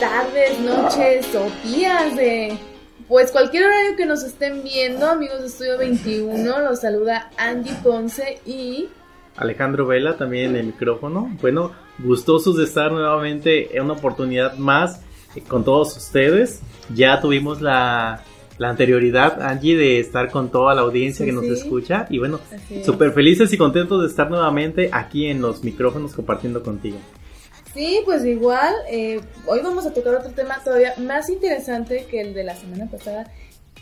tardes, noches o días de pues cualquier horario que nos estén viendo, amigos de Estudio 21, los saluda Angie Ponce y Alejandro Vela también en el micrófono. Bueno, gustosos de estar nuevamente en una oportunidad más eh, con todos ustedes. Ya tuvimos la, anterioridad, Angie, de estar con toda la audiencia que nos escucha. Y bueno, súper felices y contentos de estar nuevamente aquí en los micrófonos compartiendo contigo. Sí, pues igual, eh, hoy vamos a tocar otro tema todavía más interesante que el de la semana pasada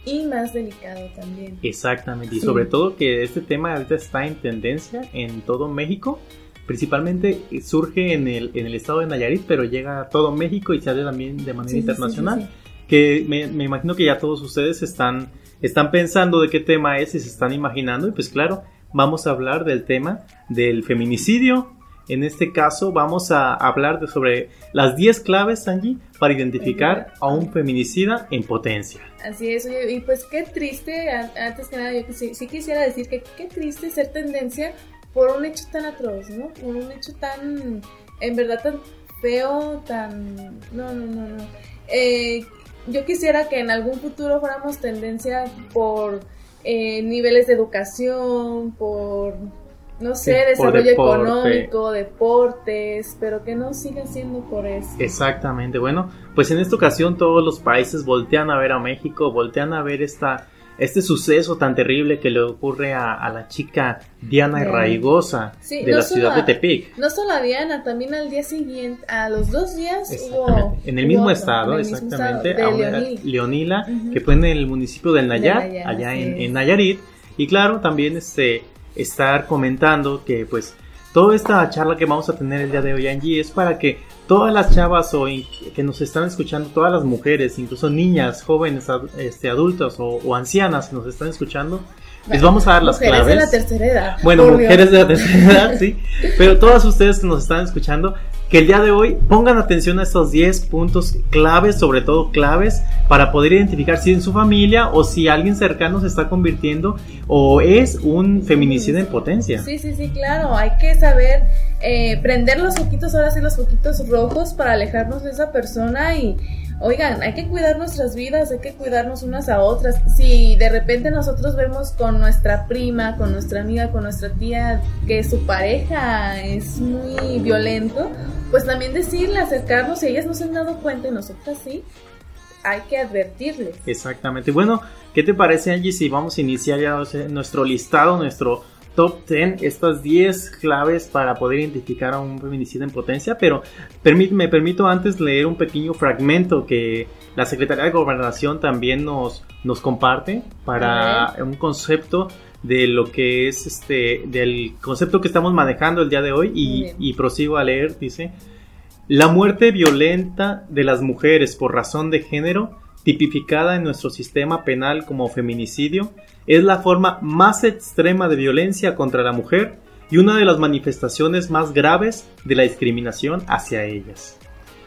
y más delicado también. Exactamente, y sobre todo que este tema ahorita está en tendencia en todo México. Principalmente surge en el, en el estado de Nayarit, pero llega a todo México y sale también de manera internacional. que me, me, imagino que ya todos ustedes están, están pensando de qué tema es y se están imaginando. Y pues claro, vamos a hablar del tema del feminicidio, en este caso vamos a hablar de sobre las 10 claves, Angie, para identificar a un feminicida en potencia. Así es, y pues qué triste, antes que nada yo sí, sí quisiera decir que qué triste ser tendencia por un hecho tan atroz, ¿no? Por un hecho tan, en verdad tan feo, tan... No, no, no, no. Eh, yo quisiera que en algún futuro fuéramos tendencia por eh, niveles de educación, por no sé, desarrollo económico, deportes, pero que no siga siendo por eso. Exactamente, bueno, pues en esta ocasión todos los países voltean a ver a México, voltean a ver esta, este suceso tan terrible que le ocurre a, la chica Diana Raigosa de la ciudad de Tepic. No solo a Diana, también al día siguiente, a los dos días hubo... En el mismo estado, exactamente, Leonila, que fue en el municipio del Nayar, allá en, en Nayarit. Y claro, también este estar comentando que pues toda esta charla que vamos a tener el día de hoy Angie es para que todas las chavas o que nos están escuchando, todas las mujeres, incluso niñas, jóvenes, este, adultas o, ancianas que nos están escuchando, les vamos a dar las claves. Mujeres de la tercera edad. Bueno, mujeres de la tercera edad, sí. Pero todas ustedes que nos están escuchando, que el día de hoy pongan atención a estos 10 puntos claves, sobre todo claves, para poder identificar si en su familia o si alguien cercano se está convirtiendo o es un feminicida en potencia. Sí, sí, sí, claro. Hay que saber eh, prender los foquitos, ahora sí los foquitos rojos para alejarnos de esa persona y Oigan, hay que cuidar nuestras vidas, hay que cuidarnos unas a otras. Si de repente nosotros vemos con nuestra prima, con nuestra amiga, con nuestra tía que su pareja es muy violento, pues también decirle, acercarnos, si ellas no se han dado cuenta y nosotras sí, hay que advertirles. Exactamente. Bueno, ¿qué te parece Angie si vamos a iniciar ya nuestro listado, nuestro top 10 estas 10 claves para poder identificar a un feminicida en potencia, pero me permito antes leer un pequeño fragmento que la Secretaría de Gobernación también nos, nos comparte para un concepto de lo que es este, del concepto que estamos manejando el día de hoy y, y prosigo a leer, dice, la muerte violenta de las mujeres por razón de género tipificada en nuestro sistema penal como feminicidio, es la forma más extrema de violencia contra la mujer y una de las manifestaciones más graves de la discriminación hacia ellas.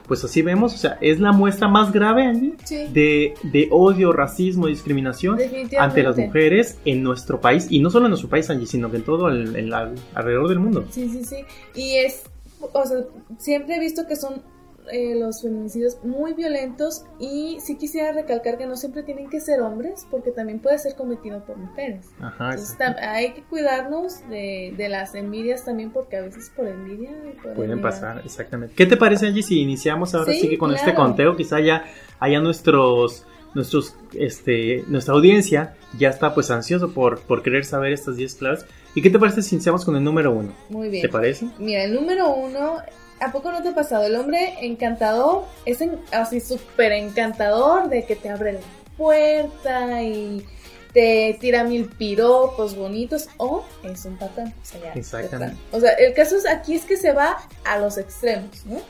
Pues así vemos, o sea, es la muestra más grave, Angie, de, de, odio, racismo y discriminación ante las mujeres en nuestro país, y no solo en nuestro país, Angie, sino que en todo el, alrededor del mundo. Sí, sí, sí. Y es, o sea, siempre he visto que son eh, los feminicidios muy violentos y sí quisiera recalcar que no siempre tienen que ser hombres porque también puede ser cometido por mujeres. Entonces, hay que cuidarnos de, de, las envidias también porque a veces por envidia pueden pasar, exactamente. ¿Qué te parece Angie si iniciamos ahora sí, que con este conteo quizá ya haya nuestros nuestros este nuestra audiencia ya está pues ansioso por, por querer saber estas 10 claves. ¿Y qué te parece si iniciamos con el número uno? Muy bien. ¿Te parece? Mira, el número uno ¿A poco no te ha pasado? El hombre encantador es así súper encantador de que te abre la puerta y te tira mil piropos bonitos o es un patán. O sea, Exactamente. O sea, el caso es aquí es que se va a los extremos, ¿no?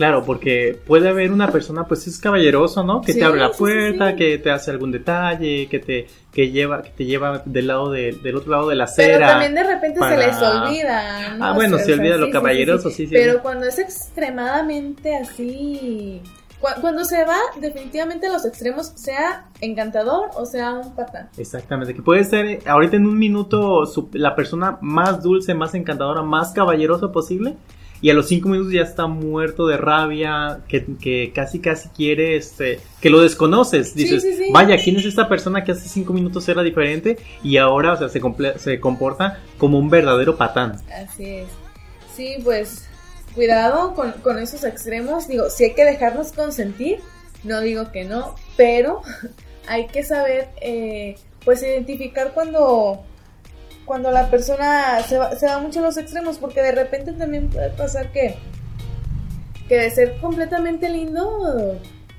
Claro, porque puede haber una persona, pues es caballeroso, ¿no? Que te abre la puerta, que te hace algún detalle, que te que lleva que te lleva del lado de, del otro lado de la acera. Pero también de repente se les olvida. ¿no? Ah, bueno, se olvida lo caballeroso, sí, sí. Pero cuando es extremadamente así, cuando se va definitivamente a los extremos, sea encantador o sea un patán. Exactamente, que puede ser eh, ahorita en un minuto la persona más dulce, más encantadora, más caballerosa posible y a los cinco minutos ya está muerto de rabia, que, que casi casi quiere, este, que lo desconoces. Dices, sí, sí. vaya, ¿quién es esta persona que hace cinco minutos era diferente y ahora, o sea, se, comple- se comporta como un verdadero patán? Así es. Sí, pues cuidado con, con esos extremos. Digo, si hay que dejarnos consentir, no digo que no, pero hay que saber, eh, pues, identificar cuando, cuando la persona se va, se va mucho a los extremos, porque de repente también puede pasar que, que de ser completamente lindo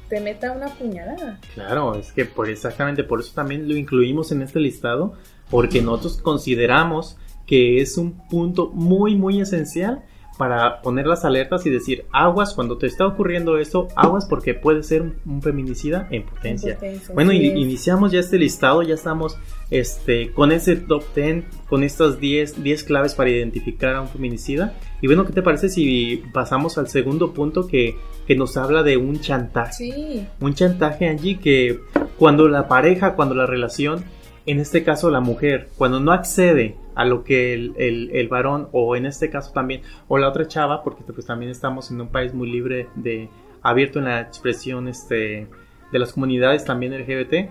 te meta una puñalada. Claro, es que por exactamente por eso también lo incluimos en este listado, porque nosotros consideramos que es un punto muy, muy esencial para poner las alertas y decir aguas cuando te está ocurriendo esto, aguas porque puede ser un, un feminicida en potencia. En potencia, Bueno, iniciamos ya este listado, ya estamos este, con ese top 10, con estas 10, 10 claves para identificar a un feminicida. Y bueno, ¿qué te parece si pasamos al segundo punto que, que nos habla de un chantaje? Sí, Un chantaje, Angie, que cuando la pareja, cuando la relación, en este caso la mujer, cuando no accede a lo que el, el- el varón, o en este caso también, o la otra chava, porque pues también estamos en un país muy libre de, abierto en la expresión este, de las comunidades también LGBT,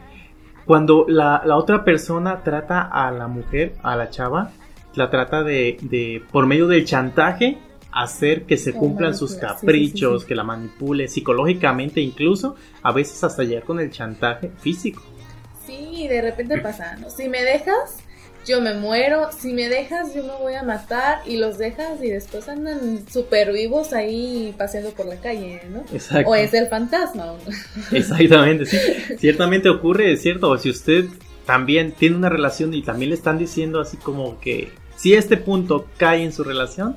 cuando la, la otra persona trata a la mujer, a la chava, la trata de, de por medio del chantaje, hacer que se cumplan sus sí, caprichos, sí, sí. que la manipule psicológicamente incluso, a veces hasta llegar con el chantaje físico. Sí, de repente pasa, ¿no? Si me dejas, yo me muero. Si me dejas, yo me voy a matar. Y los dejas y después andan súper vivos ahí paseando por la calle, ¿no? Exacto. O es el fantasma. Exactamente, sí. Ciertamente ocurre, es cierto. Si usted también tiene una relación y también le están diciendo así como que si este punto cae en su relación,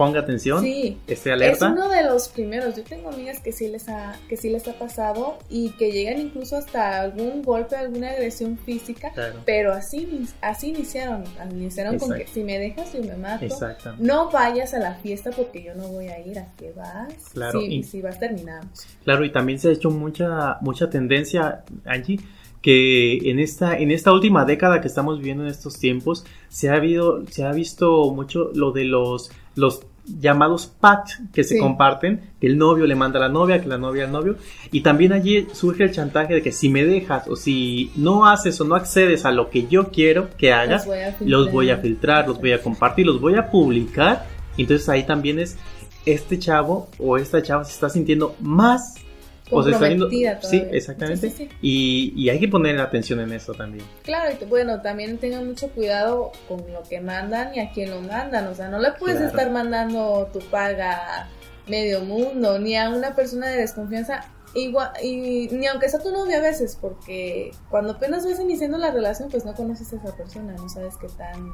ponga atención, Sí. esté Es alerta. uno de los primeros. Yo tengo amigas que sí les ha, que sí les ha pasado y que llegan incluso hasta algún golpe, alguna agresión física. Claro, Pero así, así iniciaron. Iniciaron con que si me dejas, yo me mato. exacto. No vayas a la fiesta porque yo no voy a ir. ¿A qué vas? Claro, Sí, y- si vas, terminamos. Claro, y también se ha hecho mucha, mucha tendencia, Angie, que en esta, en esta última década que estamos viviendo en estos tiempos, se ha habido, se ha visto mucho lo de los, los llamados packs que se Sí. comparten, que el novio le manda a la novia, que la novia al novio, y también allí surge el chantaje de que si me dejas o si no haces o no accedes a lo que yo quiero que hagas, Los voy a filtrar. los voy a filtrar, los voy a compartir, los voy a publicar. Entonces ahí también es este chavo o esta chava se está sintiendo más o se está viendo- Sí, exactamente. Sí, sí, sí. Y, y hay que poner atención en eso también. Claro, y bueno, también tengan mucho cuidado con lo que mandan y a quién lo mandan. O sea, no le puedes Claro. estar mandando tu paga a medio mundo, ni a una persona de desconfianza. Igual, y ni aunque sea tu novia a veces, porque cuando apenas vas iniciando la relación, pues no conoces a esa persona, no sabes qué tan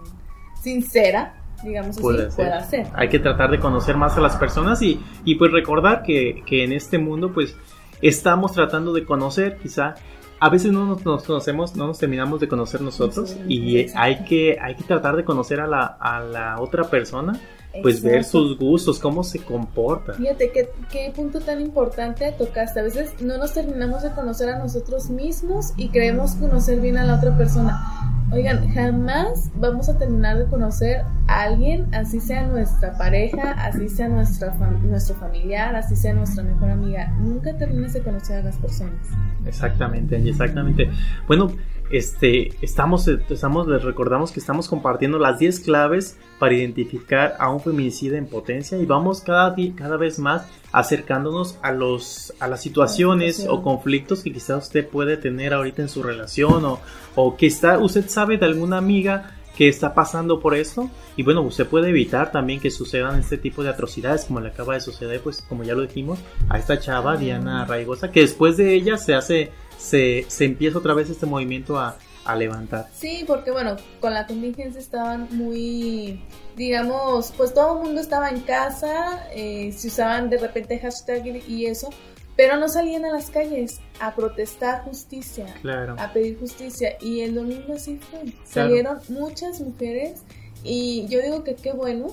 sincera, digamos así, Puede ser. pueda ser. Hay que tratar de conocer más a las personas y, y pues recordar que, que en este mundo pues estamos tratando de conocer quizá. A veces no nos, nos conocemos, no nos terminamos de conocer nosotros Sí, y exacto. hay que, hay que tratar de conocer a la, a la otra persona, pues ver sus gustos, cómo se comporta. Fíjate qué, qué punto tan importante tocaste. A veces no nos terminamos de conocer a nosotros mismos y creemos conocer bien a la otra persona. Oigan, jamás vamos a terminar de conocer a alguien, así sea nuestra pareja, así sea nuestra fam- nuestro familiar, así sea nuestra mejor amiga. Nunca terminas de conocer a las personas. Exactamente, exactamente. Bueno, este, estamos, estamos, les recordamos que estamos compartiendo las 10 claves para identificar a un feminicida en potencia y vamos cada, cada vez más acercándonos a los, a las situaciones o conflictos que quizás usted puede tener ahorita en su relación o, o que está, usted sabe de alguna amiga que está pasando por esto y bueno, usted puede evitar también que sucedan este tipo de atrocidades como le acaba de suceder, pues como ya lo dijimos, a esta chava. Diana Raigosa, que después de ella se hace, se, se empieza otra vez este movimiento a, a levantar. Sí, porque bueno, con la contingencia estaban muy, digamos, pues todo el mundo estaba en casa, eh, se usaban de repente hashtag y eso, pero no salían a las calles a protestar justicia, Claro. a pedir justicia. Y el domingo así fue. Salieron muchas mujeres y yo digo que qué bueno,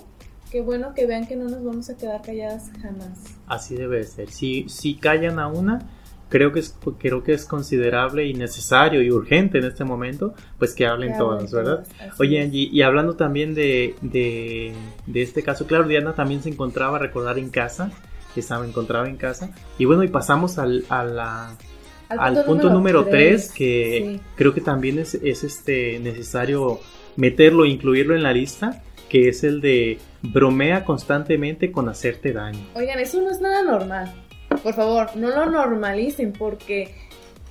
qué bueno que vean que no nos vamos a quedar calladas jamás. Así debe ser. Si, si callan a una, creo que es creo que es considerable y necesario y urgente en este momento pues que hablen todas verdad oye Angie y hablando también de, de, de este caso claro Diana también se encontraba recordar en casa que estaba encontraba en casa y bueno y pasamos al, a la al, punto, número 3 que creo que también es, es este necesario meterlo incluirlo en la lista que es el de bromea constantemente con hacerte daño. Oigan, eso no es nada normal. Por favor, no lo normalicen porque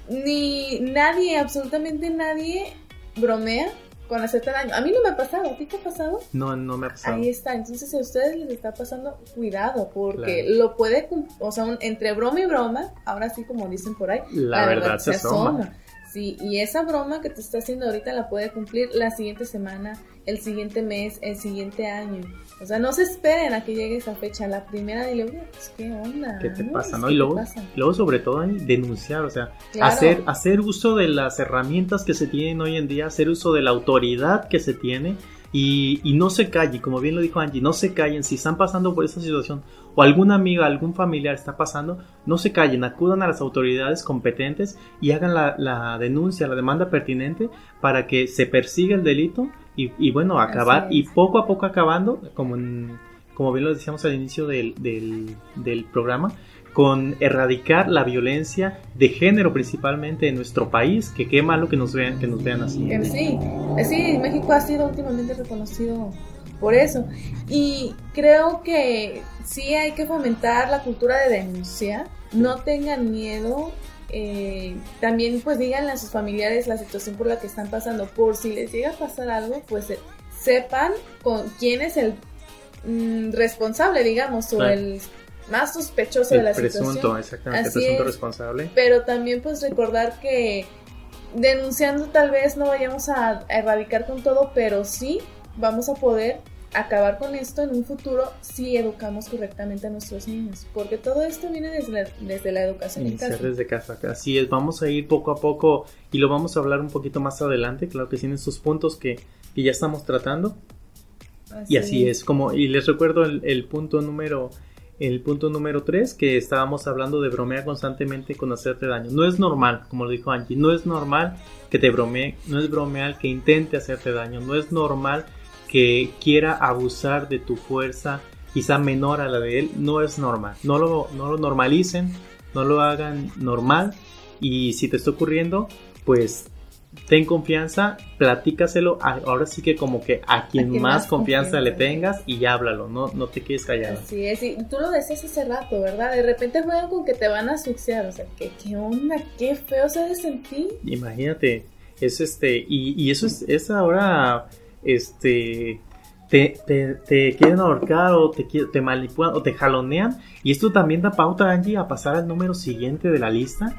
ni nadie, absolutamente nadie bromea con hacerte daño. A mí no me ha pasado, ¿a ti te ha pasado? No, no me ha pasado. Ahí está, entonces si a ustedes les está pasando, cuidado, porque lo puede, o sea, entre broma y broma, ahora sí como dicen por ahí, la, verdad, se asoma. Sí, y esa broma que te está haciendo ahorita la puede cumplir la siguiente semana, el siguiente mes, el siguiente año. O sea, no se esperen a que llegue esa fecha. La primera dile, pues, ¿qué onda? ¿Qué te pasa? ¿no? Y luego, luego, sobre todo, denunciar, o sea, hacer, hacer uso de las herramientas que se tienen hoy en día, hacer uso de la autoridad que se tiene y, y, no se callen, como bien lo dijo Angie, no se callen. Si están pasando por esa situación o alguna amiga, algún familiar está pasando, no se callen, acudan a las autoridades competentes y hagan la, la denuncia, la demanda pertinente para que se persiga el delito y, y bueno, acabar y poco a poco acabando, como, como bien lo decíamos al inicio del, del, del programa, con erradicar la violencia de género principalmente en nuestro país, que qué malo que nos vean, que nos vean así. Sí, sí, México ha sido últimamente reconocido por eso. Y creo que sí hay que fomentar la cultura de denuncia, no tengan miedo, eh, también pues díganle a sus familiares la situación por la que están pasando, por si les llega a pasar algo, pues eh, sepan con quién es el mm, responsable, digamos, o el más sospechoso de la presunto, situación. Exactamente, el presunto responsable. Pero también pues recordar que denunciando tal vez no vayamos a, erradicar con todo, pero sí vamos a poder acabar con esto en un futuro si educamos correctamente a nuestros niños, porque todo esto viene desde, desde la educación en casa. Desde casa, así es, vamos a ir poco a poco y lo vamos a hablar un poquito más adelante, claro que tienen sus puntos que, que ya estamos tratando. y así es. como, y les recuerdo el, el punto número el punto número 3, que estábamos hablando de bromear constantemente con hacerte daño. No es normal, como lo dijo Angie, no es normal que te bromee, no es bromear que intente hacerte daño, no es normal que quiera abusar de tu fuerza, quizá menor a la de él, no es normal. No lo, no lo normalicen, no lo hagan normal y si te está ocurriendo, pues ten confianza, platícaselo, ahora sí que como que a quien, más, confianza, le tengas y háblalo, no, no te quedes callado. Así es, y tú lo decías hace rato, ¿verdad? De repente juegan con que te van a asfixiar, o sea, ¿qué, qué onda? ¿Qué feo se de sentir? Imagínate, es este, y, y eso es, es ahora, este, te, te, quieren ahorcar o te, te manipulan o te jalonean. Y esto también da pauta, Angie, a pasar al número siguiente de la lista.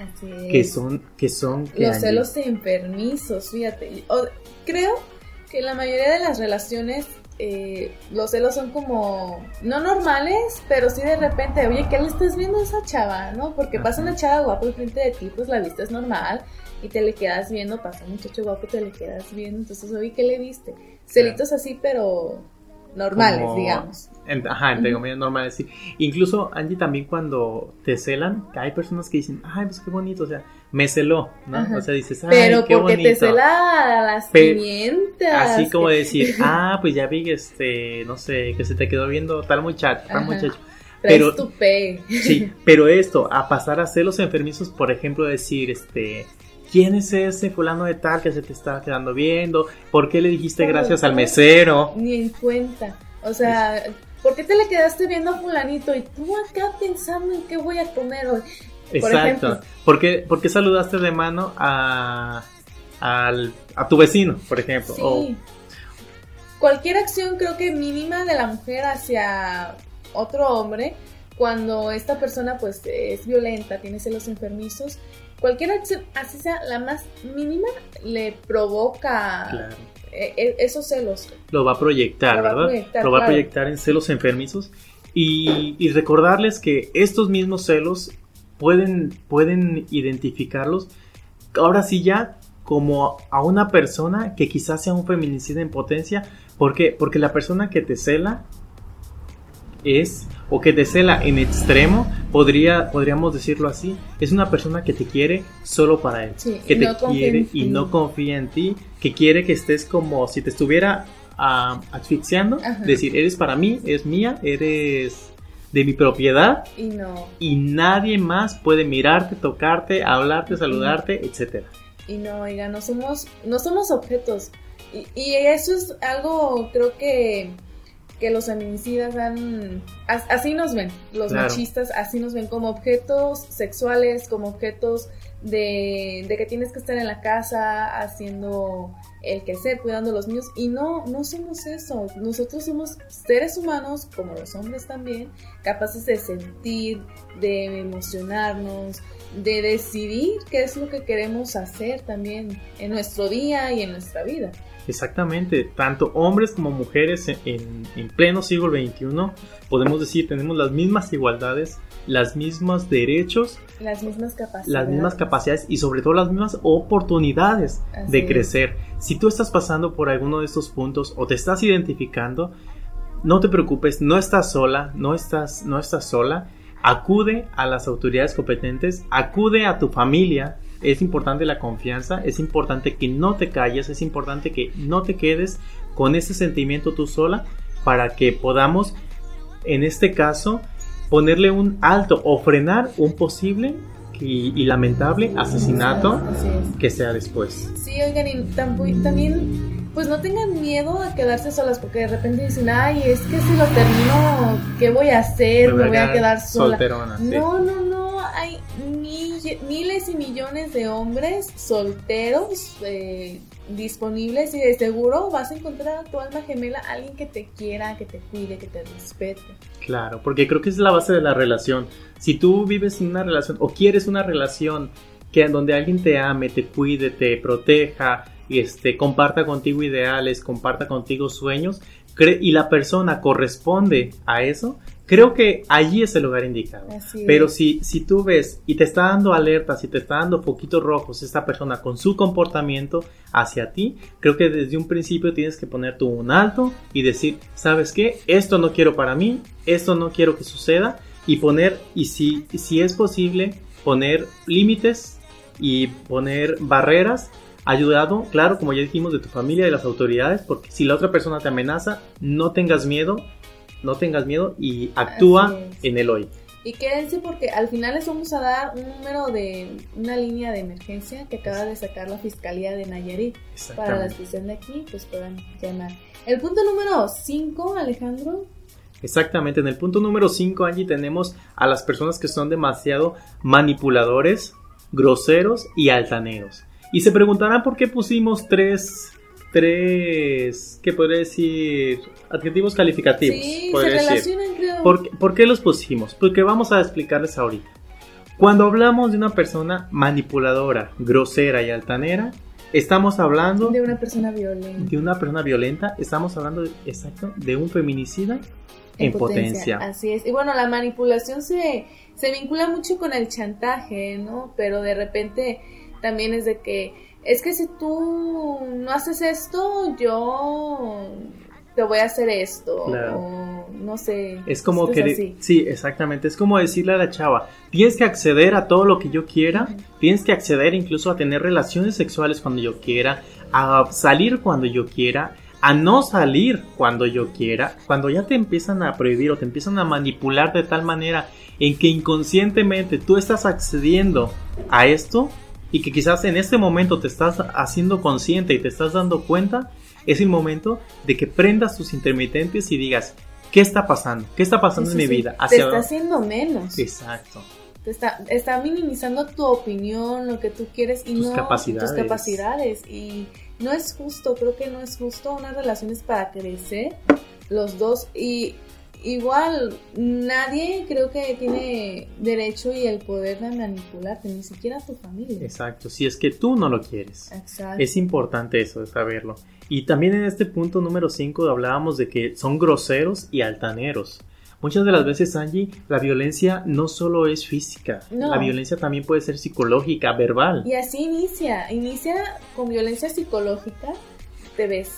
Que son... Que son Los celos enfermizos, fíjate. creo que la mayoría de las relaciones eh, los celos son como no normales, pero sí de repente, oye, ¿qué le estás viendo a esa chava? ¿No? Porque pasa una chava guapa frente de ti, pues la vista es normal y te le quedas viendo, pasa un muchacho guapo, te le quedas viendo, entonces, oye, ¿qué le viste? Celitos así, pero normales, digamos. ajá, entre comillas normales, sí. Incluso, Angie, también cuando te celan, hay personas que dicen, ay, pues qué bonito, o sea, me celó, ¿no? O sea, dices, ay, Pero qué porque te cela las pimientas. Así como decir, ah, pues ya vi, este, no sé, que se te quedó viendo tal muchacho, tal muchacho. Pero, sí, pero esto, a pasar a celos enfermizos, por ejemplo, decir, este, ¿quién es ese fulano de tal que se te está quedando viendo? ¿Por qué le dijiste gracias al mesero? Ni en cuenta. O sea, ¿por qué te le quedaste viendo a fulanito y tú acá pensando en qué voy a comer hoy? Exacto. ¿Por, qué, saludaste de mano a, a tu vecino, por ejemplo? Sí. Cualquier acción creo que mínima de la mujer hacia otro hombre, cuando esta persona pues es violenta, tiene celos enfermizos, cualquier acción, así sea la más mínima, le provoca e, e, esos celos. Lo va a proyectar, ¿verdad? lo va a proyectar en celos enfermizos. Y, recordarles que estos mismos celos pueden, pueden identificarlos ahora sí ya como a una persona que quizás sea un feminicida en potencia. ¿Por qué? Porque la persona que te cela es o que te cela en extremo, podría, podríamos decirlo así, es una persona que te quiere solo para él, Sí, que te no quiere y no confía en ti, que quiere que estés como si te estuviera ah, asfixiando, Ajá. decir, eres para mí, es mía, eres de mi propiedad Y no, y nadie más puede mirarte, tocarte, hablarte, saludarte, etcétera. y no, oiga, no somos, no somos objetos. Y, y eso es algo, creo que, que los feminicidas han, as- así nos ven, los Claro. machistas así nos ven como objetos sexuales, como objetos de, de que tienes que estar en la casa haciendo el quehacer, cuidando a los niños. Y no, no somos eso. Nosotros somos seres humanos, como los hombres también, capaces de sentir, de emocionarnos, de decidir qué es lo que queremos hacer también en nuestro día y en nuestra vida. Exactamente, tanto hombres como mujeres en, en- en pleno siglo XXI, podemos decir, tenemos las mismas igualdades, las mismos derechos, Las mismas capacidades. las mismas capacidades y sobre todo las mismas oportunidades Así de es. Si tú estás pasando por alguno de estos puntos o te estás identificando, no te preocupes, no estás sola, no estás, no estás sola. Acude a las autoridades competentes, acude a tu familia. Es importante la confianza, es importante que no te calles, es importante que no te quedes con ese sentimiento tú sola para que podamos, en este caso, ponerle un alto o frenar un posible y, y lamentable asesinato es. que sea después. Sí, oigan, y también, pues no tengan miedo a quedarse solas, porque de repente dicen, ay, es que si lo termino, ¿qué voy a hacer? Me voy a quedar sola. solterona. sí. No, no, no, hay miles y millones de hombres solteros eh, disponibles y de seguro vas a encontrar a tu alma gemela alguien que te quiera, que te cuide, que te respete. Claro, porque creo que es la base de la relación. Si tú vives en una relación o quieres una relación que donde alguien te ame, te cuide, te proteja, este, comparta contigo ideales, comparta contigo sueños, y la persona corresponde a eso, creo que allí es el lugar indicado. Así Pero si, si tú ves y te está dando alertas y te está dando poquitos rojos esta persona con su comportamiento hacia ti, creo que desde un principio tienes que poner tú un alto y decir, ¿sabes qué? Esto no quiero para mí, esto no quiero que suceda y poner, y si, si es posible, poner límites y poner barreras ayudado, claro, como ya dijimos, de tu familia de las autoridades, porque si la otra persona te amenaza, no tengas miedo, no tengas miedo y actúa en el hoy. Y quédense porque al final les vamos a dar un número de una línea de emergencia que acaba de sacar la Fiscalía de Nayarit. Para que estén de aquí, pues puedan llamar. El punto número 5, Alejandro. Exactamente, en el punto número 5, Angie, tenemos a las personas que son demasiado manipuladores, groseros y altaneros. Y se preguntarán por qué pusimos tres, tres, ¿qué podría decir? Adjetivos calificativos. Sí, se relacionan, creo. ¿Por, qué- por qué los pusimos? Porque vamos a explicarles ahorita. Cuando hablamos de una persona manipuladora, grosera y altanera, estamos hablando De una persona violenta. de una persona violenta, estamos hablando de, exacto, de un feminicida en, potencia. Así es. Y bueno, la manipulación se, se vincula mucho con el chantaje, ¿no? Pero de repente también es de que, es que si tú no haces esto, yo te voy a hacer esto. Claro. O no sé. Es como que, así. sí, exactamente, es como decirle a la chava, tienes que acceder a todo lo que yo quiera, tienes que acceder incluso a tener relaciones sexuales cuando yo quiera, a salir cuando yo quiera, a no salir cuando yo quiera, cuando ya te empiezan a prohibir o te empiezan a manipular de tal manera en que inconscientemente tú estás accediendo a esto y que quizás en este momento te estás haciendo consciente y te estás dando cuenta, es el momento de que prendas tus intermitentes y digas, ¿qué está pasando? ¿Qué está pasando Sí, en sí, mi vida? Te ¿Hacia está dónde? haciendo menos. Exacto. Te está, está minimizando tu opinión, lo que tú quieres y Tus no capacidades. tus capacidades. Y no es justo, creo que no es justo. Una relación es para crecer los dos. Y igual, nadie creo que tiene derecho y el poder de manipularte, ni siquiera tu familia. Exacto. Si es que tú no lo quieres. Exacto. Es importante eso de saberlo. Y también en este punto número 5 hablábamos de que son groseros y altaneros. Muchas de las veces, Angie, la violencia no solo es física, No. la violencia también puede ser psicológica, verbal. Y así inicia, inicia con violencia psicológica, te ves,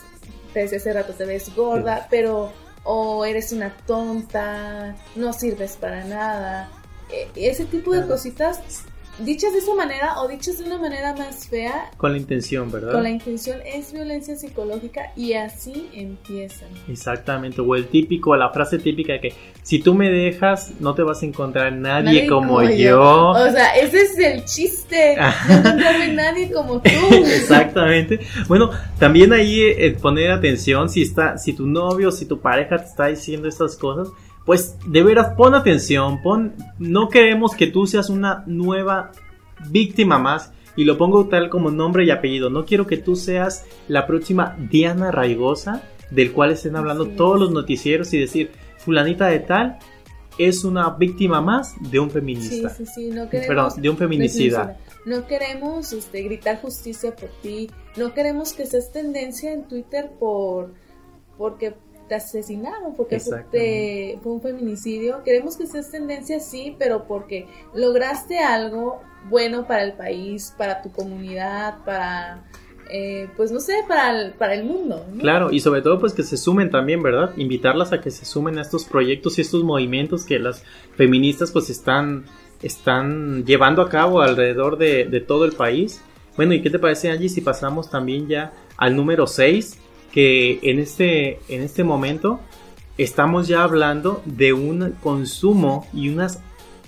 te decía hace rato, te ves gorda, pero o eres una tonta, no sirves para nada. E- ese tipo de cositas dichas de esa manera o dichas de una manera más fea, Con la intención, ¿verdad? con la intención es violencia psicológica y así empiezan. Exactamente, o el típico, la frase típica de que si tú me dejas, no te vas a encontrar nadie, como, yo. O sea, ese es el chiste. No encontrarme nadie como tú. Exactamente. Bueno, también ahí eh, poner atención si está, si tu novio, si tu pareja te está diciendo estas cosas, pues de veras pon atención, pon, no queremos que tú seas una nueva víctima más y lo pongo tal como nombre y apellido. No quiero que tú seas la próxima Diana Raigosa del cual estén hablando todos los noticieros y decir fulanita de tal es una víctima más de un Sí, feminista. sí, sí, no queremos... Perdón, de un feminicida. No queremos este, gritar justicia por ti. No queremos que seas tendencia en Twitter por porque te asesinaron, porque fue, te- fue un feminicidio. Queremos que seas tendencia, sí, pero porque lograste algo bueno para el país, para tu comunidad, para, eh, pues no sé, para el, para el mundo. ¿no? Claro, y sobre todo pues que se sumen también, ¿verdad? Invitarlas a que se sumen a estos proyectos y estos movimientos que las feministas pues están, están llevando a cabo alrededor de, de todo el país. Bueno, ¿y qué te parece Angie si pasamos también ya al número 6? Que en este, en este momento estamos ya hablando de un consumo y unas,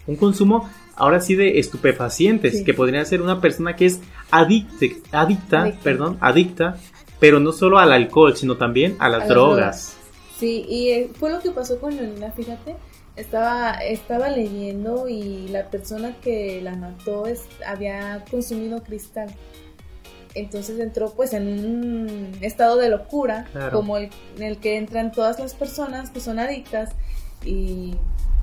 un consumo ahora sí de estupefacientes, Sí. que podría ser una persona que es adicte- adicta, Adicta. perdón, adicta, pero no solo al alcohol, sino también a las A las drogas. Sí, y eh, fue lo que pasó con Leonela, fíjate. Estaba, estaba leyendo y la persona que la mató es, había consumido cristal. Entonces entró pues en un estado de locura, Claro. como el, en el que entran todas las personas que son adictas y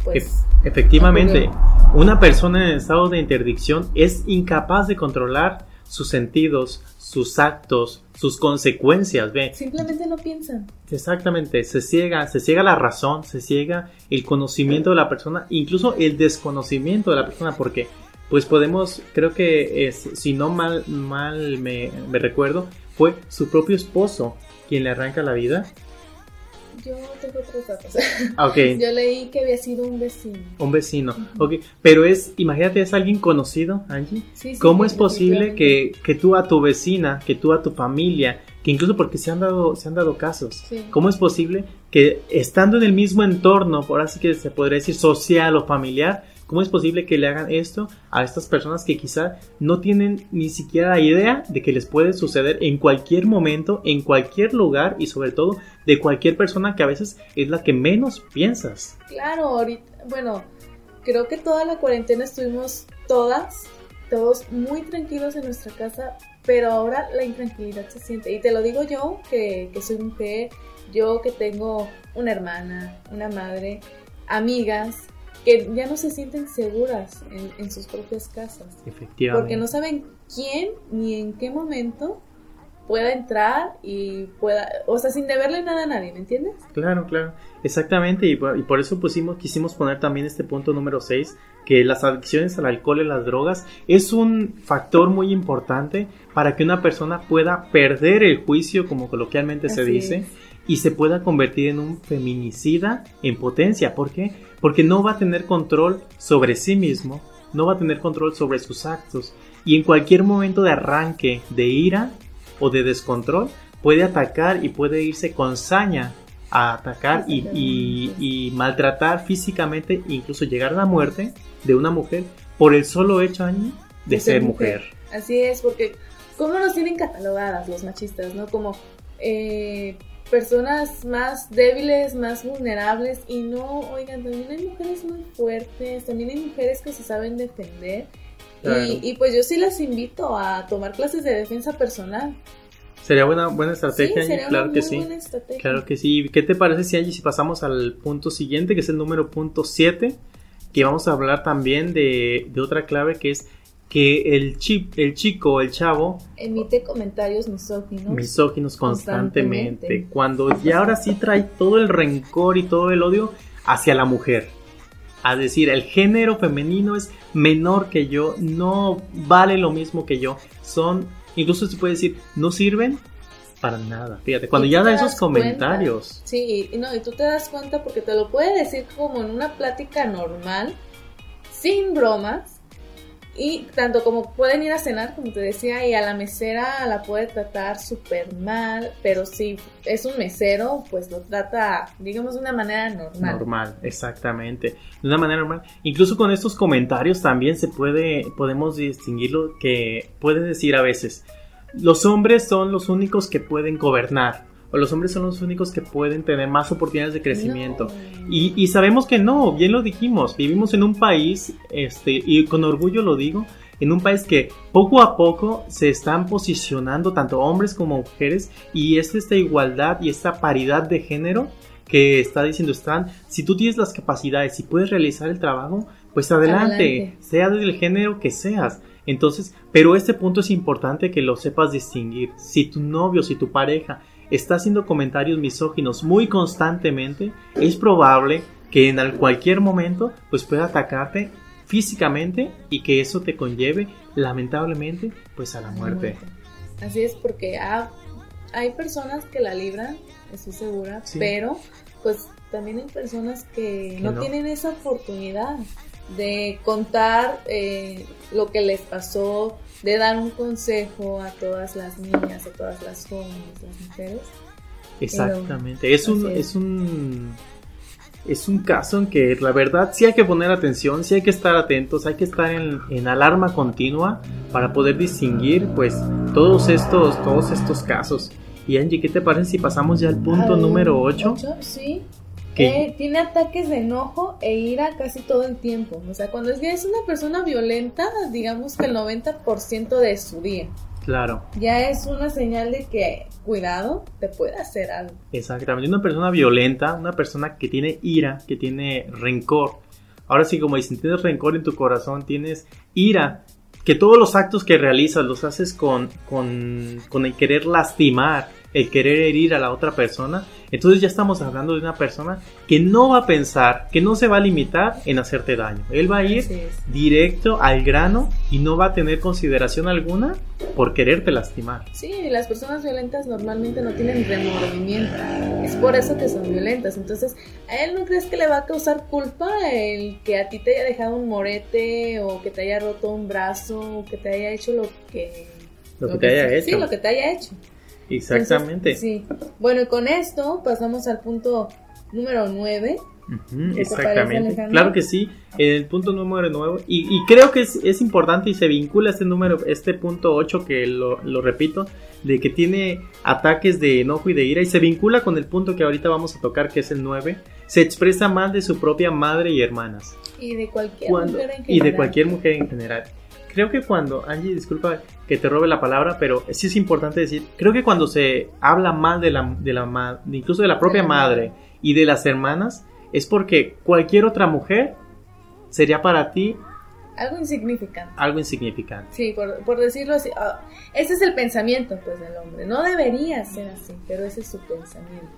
pues... Ef- Efectivamente, una persona en estado de interdicción es incapaz de controlar sus sentidos, sus actos, sus consecuencias, ve. Simplemente no piensan. Exactamente, se ciega, se ciega la razón, se ciega el conocimiento de la persona, incluso el desconocimiento de la persona, porque pues podemos, creo que es, si no mal, mal me, recuerdo, fue su propio esposo quien le arranca la vida. Yo tengo otros datos. Ah, Ok, Yo leí que había sido un vecino. un vecino, ok, pero es, imagínate, es alguien conocido, Angie. Sí, sí, ¿Cómo sí, es posible que, que tú a tu vecina, que tú a tu familia, que incluso porque se han dado, se han dado casos. ¿cómo es posible que estando en el mismo entorno, por así que se podría decir social o familiar, cómo es posible que le hagan esto a estas personas que quizá no tienen ni siquiera idea de que les puede suceder en cualquier momento, en cualquier lugar y sobre todo de cualquier persona que a veces es la que menos piensas? Claro, ahorita, bueno, creo que toda la cuarentena estuvimos todas, todos muy tranquilos en nuestra casa, pero ahora la intranquilidad se siente. Y te lo digo yo, que, que soy mujer, yo que tengo una hermana, una madre, amigas, que ya no se sienten seguras en, en sus propias casas, Efectivamente. porque no saben quién ni en qué momento pueda entrar y pueda, o sea, sin deberle nada a nadie, ¿me entiendes? Claro, claro, exactamente, y por, y por eso pusimos, quisimos poner también este punto número 6, que las adicciones al alcohol y las drogas es un factor muy importante para que una persona pueda perder el juicio, como coloquialmente se dice, es. Y se pueda convertir en un feminicida en potencia. ¿Por qué? Porque no va a tener control sobre sí mismo, no va a tener control sobre sus actos, y en cualquier momento de arranque de ira o de descontrol, puede atacar y puede irse con saña a atacar y, y- y maltratar físicamente, incluso llegar a la muerte de una mujer por el solo hecho Angie, de, ser mujer. Así es, porque ¿cómo nos tienen catalogadas los machistas, no? Como eh, personas más débiles, más vulnerables y no, oigan, también hay mujeres muy fuertes, también hay mujeres que se saben defender. Claro. Y, y pues yo sí las invito a tomar clases de defensa personal. Sería buena, buena estrategia, sí, sería claro una que muy sí. buena estrategia. Claro que sí. ¿Qué te parece si si pasamos al punto siguiente, que es el número punto 7, que vamos a hablar también de, de otra clave que es que el, chip, el chico, el chavo, Emite comentarios misóginos. misóginos constantemente, Constantemente. cuando ya ahora sí trae todo el rencor y todo el odio hacia la mujer. A decir, el género femenino es menor que yo, no vale lo mismo que yo, son, incluso se puede decir, no sirven Para nada. Fíjate, cuando ya da esos comentarios. Sí, y, no, y tú te das cuenta porque te lo puede decir como en una plática normal, sin bromas, y tanto como pueden ir a cenar, como te decía, y a la mesera la puede tratar súper mal, pero si es un mesero, pues lo trata, digamos, de una manera normal. Normal, exactamente. De una manera normal. Incluso con estos comentarios también se puede, podemos distinguirlo que puede decir a veces, los hombres son los únicos que pueden gobernar los hombres son los únicos que pueden tener más oportunidades de crecimiento. Y, sabemos que no, bien lo dijimos, vivimos en un país, este, y con orgullo lo digo, en un país que poco a poco se están posicionando tanto hombres como mujeres y es esta igualdad y esta paridad de género que está diciendo Stan, si tú tienes las capacidades y puedes realizar el trabajo, pues adelante, sea del género que seas. Entonces, pero este punto es importante que lo sepas distinguir. Si tu novio, si tu pareja está haciendo comentarios misóginos muy constantemente, es probable que en cualquier momento pues pueda atacarte físicamente y que eso te conlleve lamentablemente pues a la muerte. Así es porque hay personas que la libran, estoy segura, pero pues también hay personas que, no, tienen esa oportunidad de contar eh, lo que les pasó, de dar un consejo a todas las niñas, a todas las jóvenes, las mujeres. Exactamente, es un, es. un es un caso en que la verdad sí hay que poner atención, sí hay que estar atentos, hay que estar en, alarma continua para poder distinguir pues todos estos, todos estos casos. Y Angie, ¿qué te parece si pasamos ya al punto número 8? Sí. Que tiene ataques de enojo e ira casi todo el tiempo. O sea, cuando es, es una persona violenta, digamos que el 90% de su día. Claro. Ya es una señal de que, cuidado, te puede hacer algo. Exactamente. Una persona violenta, una persona que tiene ira, que tiene rencor. Ahora sí, como dicen, tienes rencor en tu corazón, tienes ira, que todos los actos que realizas los haces con, con, con el querer lastimar, el querer herir a la otra persona, entonces ya estamos hablando de una persona que no va a pensar, que no se va a limitar en hacerte daño. Él va a ir directo al grano y no va a tener consideración alguna por quererte lastimar. Sí, las personas violentas normalmente no tienen remordimiento. Es por eso que son violentas. Entonces, ¿a él no crees que le va a causar culpa el que a ti te haya dejado un morete o que te haya roto un brazo o que te haya hecho lo que... Lo, que, te haya hecho. Sí, lo que te haya hecho. Exactamente. sí. Bueno, y con esto pasamos al punto número 9. exactamente. Claro que sí. El punto número 9. Y, creo que es, importante y se vincula este número, este punto 8 que lo, repito, de que tiene ataques de enojo y de ira y se vincula con el punto que ahorita vamos a tocar que es el 9. Se expresa mal de su propia madre y hermanas. Y de cualquier mujer en general. Y de cualquier mujer en general creo que cuando, Angie, disculpa que te robe la palabra, pero sí es importante decir, creo que cuando se habla mal de la, de la incluso de la propia madre y de las hermanas, es porque cualquier otra mujer sería para ti algo insignificante. Algo insignificante. Sí, por, decirlo así. Ah, ese es el pensamiento pues del hombre. No debería ser así, pero ese es su pensamiento.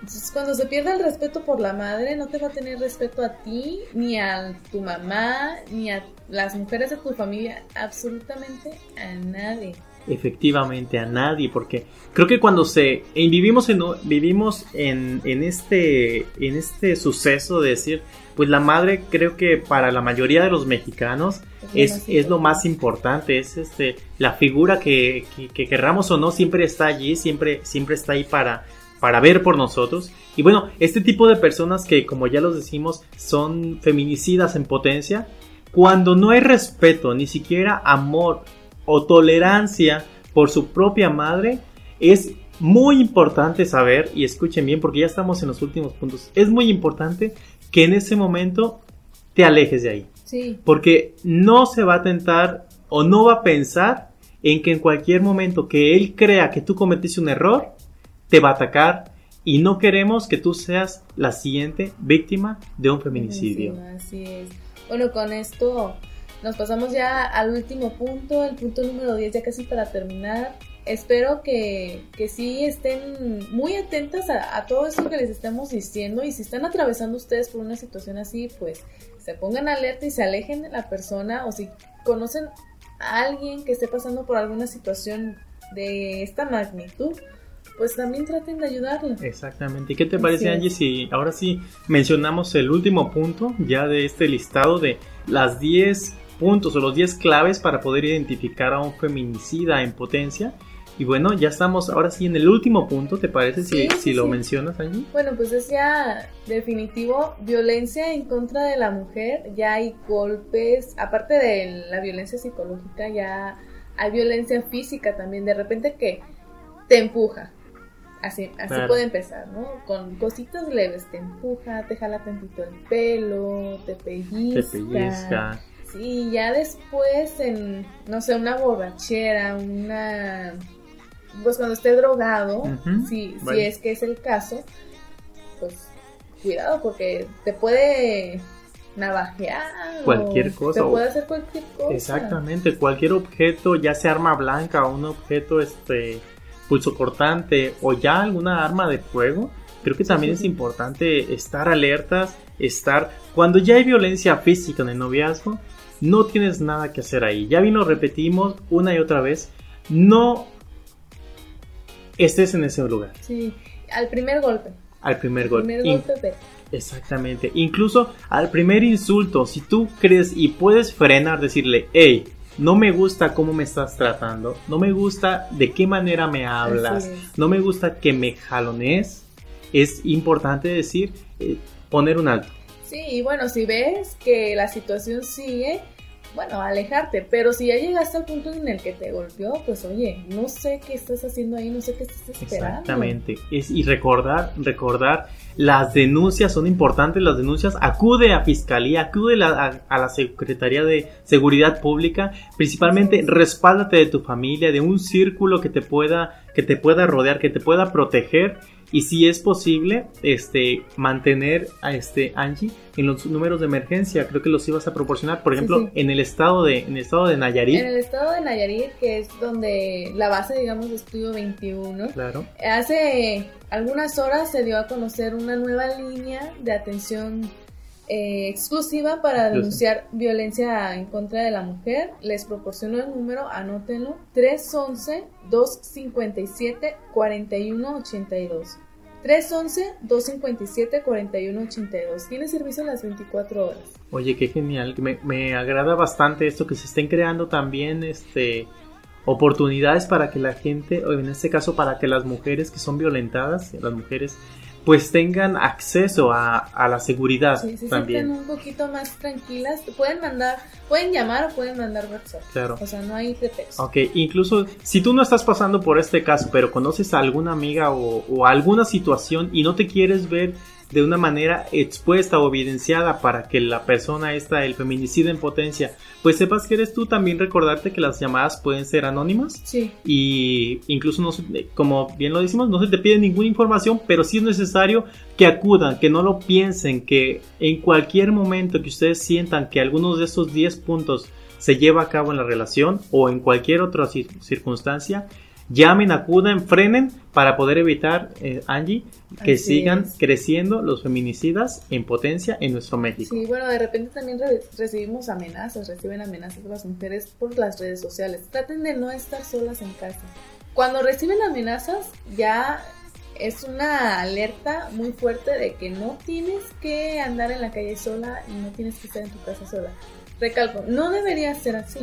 Entonces, cuando se pierde el respeto por la madre, no te va a tener respeto a ti, ni a tu mamá, ni a las mujeres de tu familia, absolutamente a nadie. Efectivamente, a nadie, porque creo que cuando se vivimos en vivimos en, en este en este suceso de decir, pues la madre creo que para la mayoría de los mexicanos es, es, lo más importante, es este la figura que, que, que querramos o no siempre está allí, siempre siempre está ahí para para ver por nosotros. Y bueno, este tipo de personas que, como ya los decimos, son feminicidas en potencia, cuando no hay respeto, ni siquiera amor o tolerancia por su propia madre, es muy importante saber, y escuchen bien porque ya estamos en los últimos puntos, es muy importante que en ese momento te alejes de ahí. Sí. Porque no se va a tentar o no va a pensar en que en cualquier momento que él crea que tú cometiste un error, te va a atacar y no queremos que tú seas la siguiente víctima de un feminicidio. así es. Bueno, con esto nos pasamos ya al último punto, el punto número 10, ya casi para terminar. Espero que, que sí estén muy atentas a, a, todo esto que les estamos diciendo y si están atravesando ustedes por una situación así, pues se pongan alerta y se alejen de la persona o si conocen a alguien que esté pasando por alguna situación de esta magnitud, pues también traten de ayudarla. Exactamente. ¿Y qué te parece, Angie, si ahora sí mencionamos el último punto ya de este listado de las 10 puntos o los 10 claves para poder identificar a un feminicida en potencia? Y bueno, ya estamos ahora sí en el último punto, ¿te parece si, si lo mencionas allí? Bueno, pues es ya definitivo, violencia en contra de la mujer, ya hay golpes, aparte de la violencia psicológica, ya hay violencia física también, de repente que te empuja, así, así puede empezar, ¿no? Con cositas leves, te empuja, te jala tantito el pelo, te pellizca. Te pellizca. Sí, ya después en, no sé, una borrachera, una pues cuando esté drogado, si, si es que es el caso, pues cuidado porque te puede navajear. Cualquier cosa. Te puede hacer cualquier cosa. Exactamente, cualquier objeto, ya sea arma blanca o un objeto este pulso cortante o ya alguna arma de fuego, creo que también es importante estar alertas, estar cuando ya hay violencia física en el noviazgo, no tienes nada que hacer ahí. Ya bien lo repetimos una y otra vez, no estés en ese lugar. Sí, al primer golpe. Al primer golpe. Al primer golpe, Exactamente. Incluso al primer insulto, si tú crees y puedes frenar, decirle, hey, no me gusta cómo me estás tratando, no me gusta de qué manera me hablas, no me gusta que me jalones, es importante decir, eh, poner un alto. Sí, y bueno, si ves que la situación sigue, bueno, alejarte, pero si ya llegaste al punto en el que te golpeó, pues oye, no sé qué estás haciendo ahí, no sé qué estás esperando. Exactamente, es, y recordar, recordar, las denuncias son importantes, las denuncias, acude a Fiscalía, acude a, a, la Secretaría de Seguridad Pública, principalmente respáldate de tu familia, de un círculo que te pueda, que te pueda rodear, que te pueda proteger y si es posible este mantener a este Angie en los números de emergencia creo que los ibas a proporcionar. Por ejemplo en el estado de en el estado de Nayarit. En el estado de Nayarit que es donde la base digamos de estudio 21 claro. hace algunas horas se dio a conocer una nueva línea de atención eh, exclusiva para denunciar violencia en contra de la mujer. Les proporciono el número, anótenlo, 311-257-4182. 311-257-4182. Tiene servicio las 24 horas. Oye, qué genial. Me, me, agrada bastante esto que se estén creando también este oportunidades para que la gente, o en este caso para que las mujeres que son violentadas, las mujeres pues tengan acceso a, la seguridad sí, se también. un poquito más tranquilas, pueden mandar, pueden llamar o pueden mandar WhatsApp. Claro. O sea, no hay pretexto. Ok, incluso si tú no estás pasando por este caso, pero conoces a alguna amiga o, o alguna situación y no te quieres ver de una manera expuesta o evidenciada para que la persona esta, el feminicidio en potencia, pues sepas que eres tú, también recordarte que las llamadas pueden ser anónimas. Sí. Y incluso, no como bien lo decimos, no se te pide ninguna información, pero sí es necesario que acudan, que no lo piensen, que en cualquier momento que ustedes sientan que algunos de esos 10 puntos se lleva a cabo en la relación o en cualquier otra circunstancia, llamen, acuden, frenen para poder evitar, eh, Angie, que sigan creciendo los feminicidas en potencia en nuestro México. Sí, bueno, de repente también recibimos amenazas, reciben amenazas las mujeres por las redes sociales. Traten de no estar solas en casa. Cuando reciben amenazas, ya es una alerta muy fuerte de que no tienes que andar en la calle sola y no tienes que estar en tu casa sola. Recalco, no debería ser así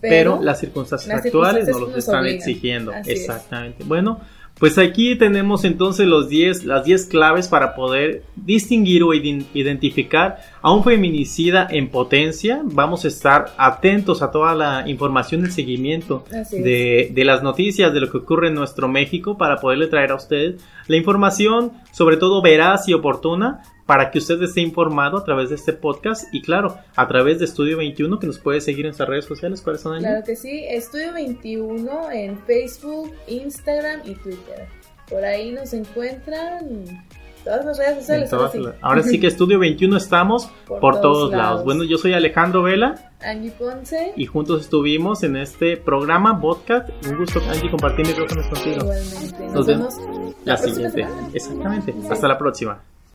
pero, las circunstancias actuales nos los están exigiendo. Exactamente. Bueno, pues aquí tenemos entonces los 10, las 10 claves para poder distinguir o identificar a un feminicida en potencia. Vamos a estar atentos a toda la información y seguimiento de, de, las noticias de lo que ocurre en nuestro México para poderle traer a ustedes la información, sobre todo veraz y oportuna, para que usted esté informado a través de este podcast y claro, a través de Estudio 21 que nos puede seguir en nuestras redes sociales. ¿Cuáles son? Claro que sí, Estudio 21 en Facebook, Instagram y Twitter. Por ahí nos encuentran todas las redes sociales. Ahora sí que Estudio 21 estamos por, todos, lados. Bueno, yo soy Alejandro Vela. Angie Ponce. Y juntos estuvimos en este programa, podcast. Un gusto, Angie, compartir micrófonos contigo. Igualmente. Nos, vemos la, siguiente. Exactamente. Hasta la próxima.